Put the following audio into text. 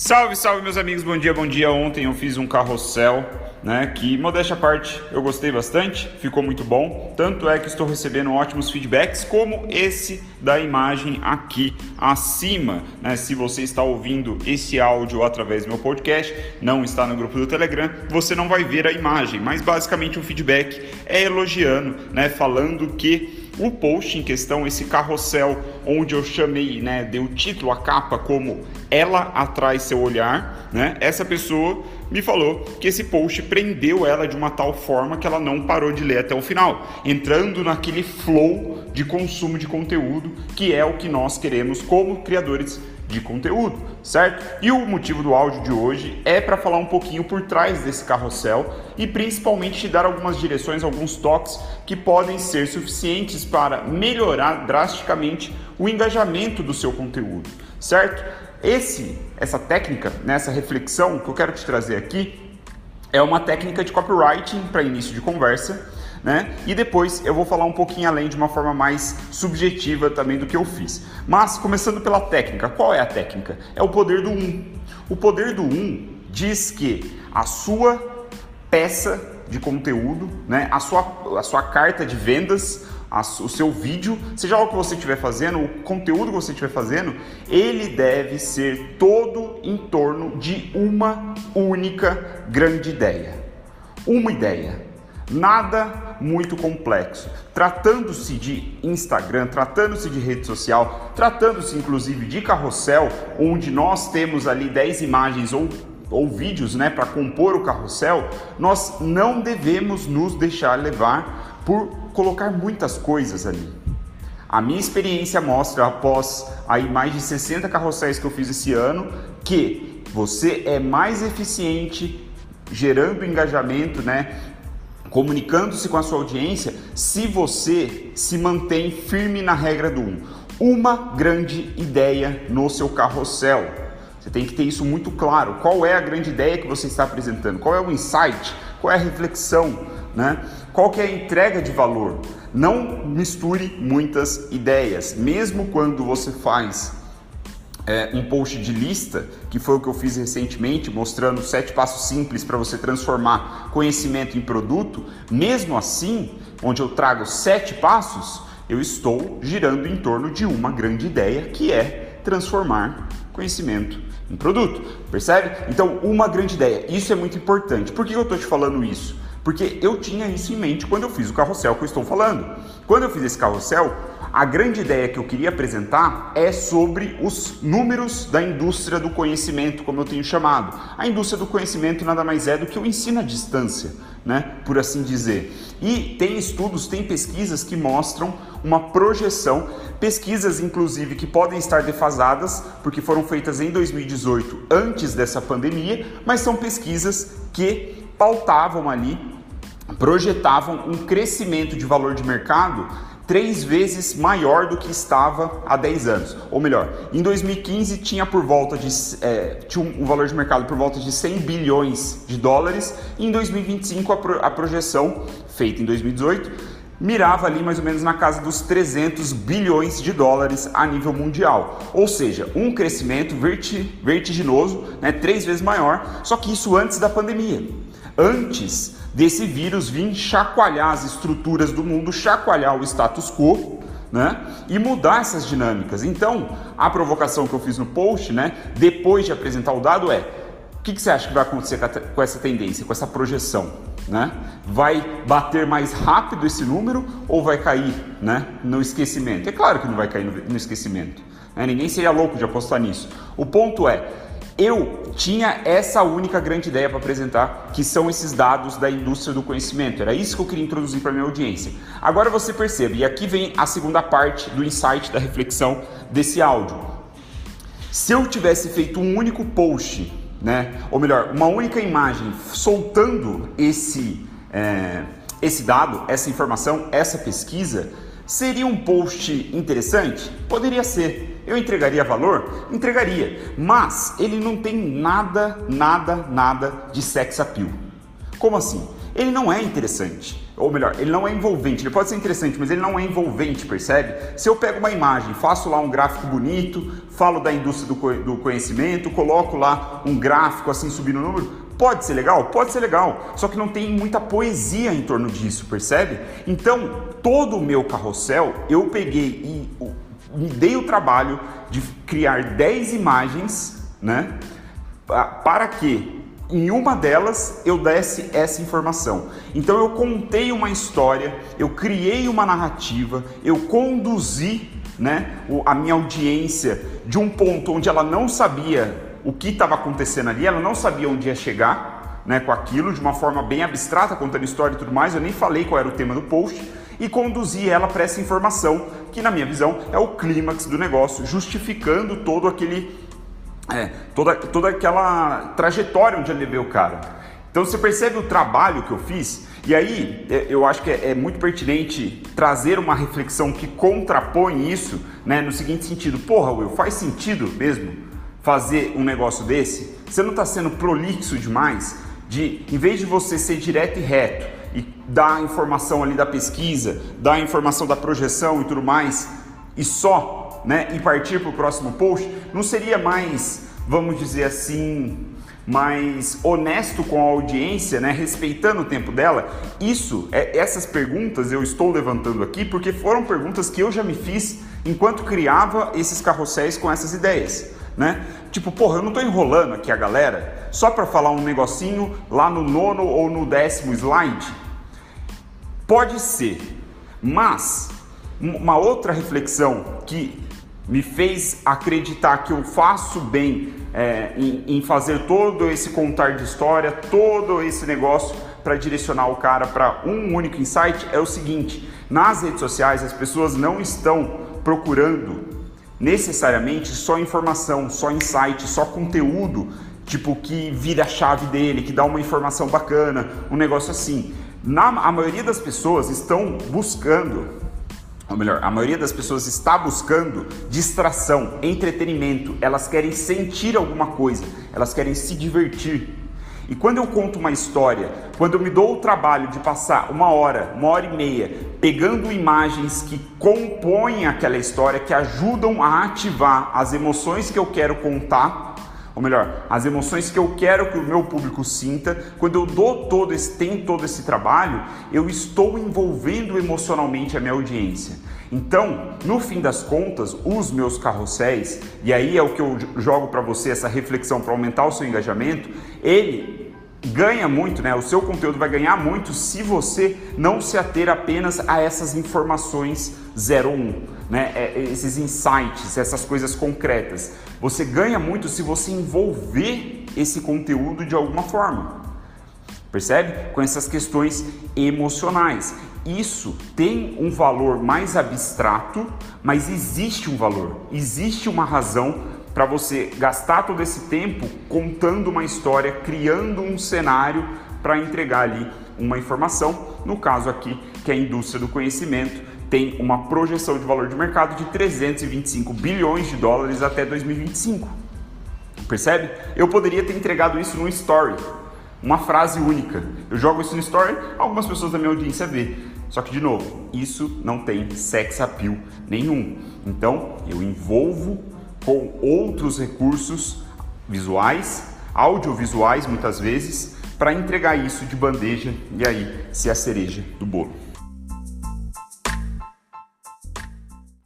Salve, salve meus amigos, bom dia, bom dia. Ontem eu fiz um carrossel, né, que modéstia à parte, eu gostei bastante, ficou muito bom. Tanto é que estou recebendo ótimos feedbacks, como esse da imagem aqui acima, né? Se você está ouvindo esse áudio através do meu podcast, não está no grupo do Telegram, você não vai ver a imagem, mas basicamente o feedback é elogiando, né, falando que o post em questão, esse carrossel, onde eu chamei, né, dei o título, a capa, como Ela Atrai Seu Olhar, né, essa pessoa me falou que esse post prendeu ela de uma tal forma que ela não parou de ler até o final, entrando naquele flow de consumo de conteúdo que é o que nós queremos como criadores de conteúdo, certo? E o motivo do áudio de hoje é para falar um pouquinho por trás desse carrossel e principalmente te dar algumas direções, alguns toques que podem ser suficientes para melhorar drasticamente o engajamento do seu conteúdo, certo? Esse, essa técnica, nessa né, reflexão que eu quero te trazer aqui é uma técnica de copywriting para início de conversa né? E depois eu vou falar um pouquinho além de uma forma mais subjetiva também do que eu fiz. Mas começando pela técnica, qual é a técnica? É o poder do um. O poder do um diz que a sua peça de conteúdo, né, a sua, a sua carta de vendas, a, o seu vídeo, seja o que você estiver fazendo, o conteúdo que você estiver fazendo, ele deve ser todo em torno de uma única grande ideia. Uma ideia. Nada muito complexo. Tratando-se de Instagram, tratando-se de rede social, tratando-se inclusive de carrossel, onde nós temos ali 10 imagens ou, ou vídeos né, para compor o carrossel, nós não devemos nos deixar levar por colocar muitas coisas ali. A minha experiência mostra, após aí mais de 60 carrosséis que eu fiz esse ano, que você é mais eficiente gerando engajamento, né? Comunicando-se com a sua audiência, se você se mantém firme na regra do um. Uma grande ideia no seu carrossel. Você tem que ter isso muito claro. Qual é a grande ideia que você está apresentando? Qual é o insight? Qual é a reflexão? Né? Qual que é a entrega de valor? Não misture muitas ideias. Mesmo quando você faz é, um post de lista, que foi o que eu fiz recentemente, mostrando sete passos simples para você transformar conhecimento em produto, mesmo assim, onde eu trago sete passos, eu estou girando em torno de uma grande ideia que é transformar conhecimento em produto. Percebe? Então, uma grande ideia. Isso é muito importante. Por que eu estou te falando isso? Porque eu tinha isso em mente quando eu fiz o carrossel que eu estou falando. Quando eu fiz esse carrossel, a grande ideia que eu queria apresentar é sobre os números da indústria do conhecimento, como eu tenho chamado. A indústria do conhecimento nada mais é do que o ensino à distância, né? Por assim dizer. E tem estudos, tem pesquisas que mostram uma projeção, pesquisas inclusive que podem estar defasadas, porque foram feitas em 2018, antes dessa pandemia, mas são pesquisas que pautavam ali, projetavam um crescimento de valor de mercado três vezes maior do que estava há 10 anos. Ou melhor, em 2015 tinha por volta de é, tinha um valor de mercado por volta de 100 bilhões de dólares e em 2025 a, pro, a projeção feita em 2018 mirava ali mais ou menos na casa dos 300 bilhões de dólares a nível mundial. Ou seja, um crescimento verti vertiginoso, né, três vezes maior, só que isso antes da pandemia. Antes desse vírus vir chacoalhar as estruturas do mundo, chacoalhar o status quo, né? E mudar essas dinâmicas. Então, a provocação que eu fiz no post, né, depois de apresentar o dado é: o que, que você acha que vai acontecer com essa tendência, com essa projeção? Né? Vai bater mais rápido esse número ou vai cair né, no esquecimento? É claro que não vai cair no, no esquecimento. Né? Ninguém seria louco de apostar nisso. O ponto é, eu tinha essa única grande ideia para apresentar, que são esses dados da indústria do conhecimento. Era isso que eu queria introduzir para minha audiência. Agora você percebe, e aqui vem a segunda parte do insight da reflexão desse áudio. Se eu tivesse feito um único post, né, ou melhor, uma única imagem soltando esse é, esse dado, essa informação, essa pesquisa, seria um post interessante? Poderia ser. Eu entregaria valor? Entregaria, mas ele não tem nada, nada, nada de sex appeal. Como assim? Ele não é interessante. ou melhor, ele não é envolvente. Ele pode ser interessante, mas ele não é envolvente, percebe? Se eu pego uma imagem, faço lá um gráfico bonito, falo da indústria do conhecimento, coloco lá um gráfico assim subindo o número, Pode ser legal? Pode ser legal, só que não tem muita poesia em torno disso, percebe? Então, todo o meu carrossel eu peguei e me dei o trabalho de criar 10 imagens, né? Para que em uma delas eu desse essa informação. Então eu contei uma história, eu criei uma narrativa, eu conduzi né, a minha audiência de um ponto onde ela não sabia o que estava acontecendo ali, ela não sabia onde ia chegar né, com aquilo, de uma forma bem abstrata, contando história e tudo mais. Eu nem falei qual era o tema do post e conduzi ela para essa informação, que na minha visão é o clímax do negócio, justificando todo aquele. É, toda, toda aquela trajetória onde eu levei o cara. Então você percebe o trabalho que eu fiz, e aí é, eu acho que é, é muito pertinente trazer uma reflexão que contrapõe isso, né, no seguinte sentido: porra, Will, faz sentido mesmo fazer um negócio desse? Você não está sendo prolixo demais? De, em vez de você ser direto e reto e dar a informação ali da pesquisa, dar a informação da projeção e tudo mais, e só né, e partir para o próximo post, não seria mais, vamos dizer assim, mais honesto com a audiência, né, respeitando o tempo dela? Isso, é, essas perguntas eu estou levantando aqui porque foram perguntas que eu já me fiz enquanto criava esses carrosséis com essas ideias né? Tipo, porra, eu não tô enrolando aqui a galera só para falar um negocinho lá no nono ou no décimo slide. Pode ser, mas uma outra reflexão que me fez acreditar que eu faço bem é, em, em fazer todo esse contar de história, todo esse negócio para direcionar o cara para um único insight é o seguinte: nas redes sociais as pessoas não estão procurando necessariamente só informação, só insight, só conteúdo, tipo que vira a chave dele, que dá uma informação bacana, um negócio assim. Na, a maioria das pessoas estão buscando, ou melhor, a maioria das pessoas está buscando distração, entretenimento, elas querem sentir alguma coisa, elas querem se divertir. E quando eu conto uma história, quando eu me dou o trabalho de passar uma hora, uma hora e meia, pegando imagens que compõem aquela história, que ajudam a ativar as emoções que eu quero contar, ou melhor, as emoções que eu quero que o meu público sinta, quando eu dou todo esse, tem todo esse trabalho, eu estou envolvendo emocionalmente a minha audiência. Então, no fim das contas, os meus carrosséis, e aí é o que eu jogo para você essa reflexão para aumentar o seu engajamento, ele ganha muito, né? O seu conteúdo vai ganhar muito se você não se ater apenas a essas informações 01, né? É, esses insights, essas coisas concretas. Você ganha muito se você envolver esse conteúdo de alguma forma. Percebe? Com essas questões emocionais isso tem um valor mais abstrato, mas existe um valor, existe uma razão para você gastar todo esse tempo contando uma história, criando um cenário para entregar ali uma informação. No caso aqui, que é a indústria do conhecimento tem uma projeção de valor de mercado de 325 bilhões de dólares até 2025. Percebe? Eu poderia ter entregado isso no story, uma frase única. Eu jogo isso no story, algumas pessoas da minha audiência vê. Só que, de novo, isso não tem sex appeal nenhum. Então, eu envolvo com outros recursos visuais, audiovisuais muitas vezes, para entregar isso de bandeja e aí ser a cereja do bolo.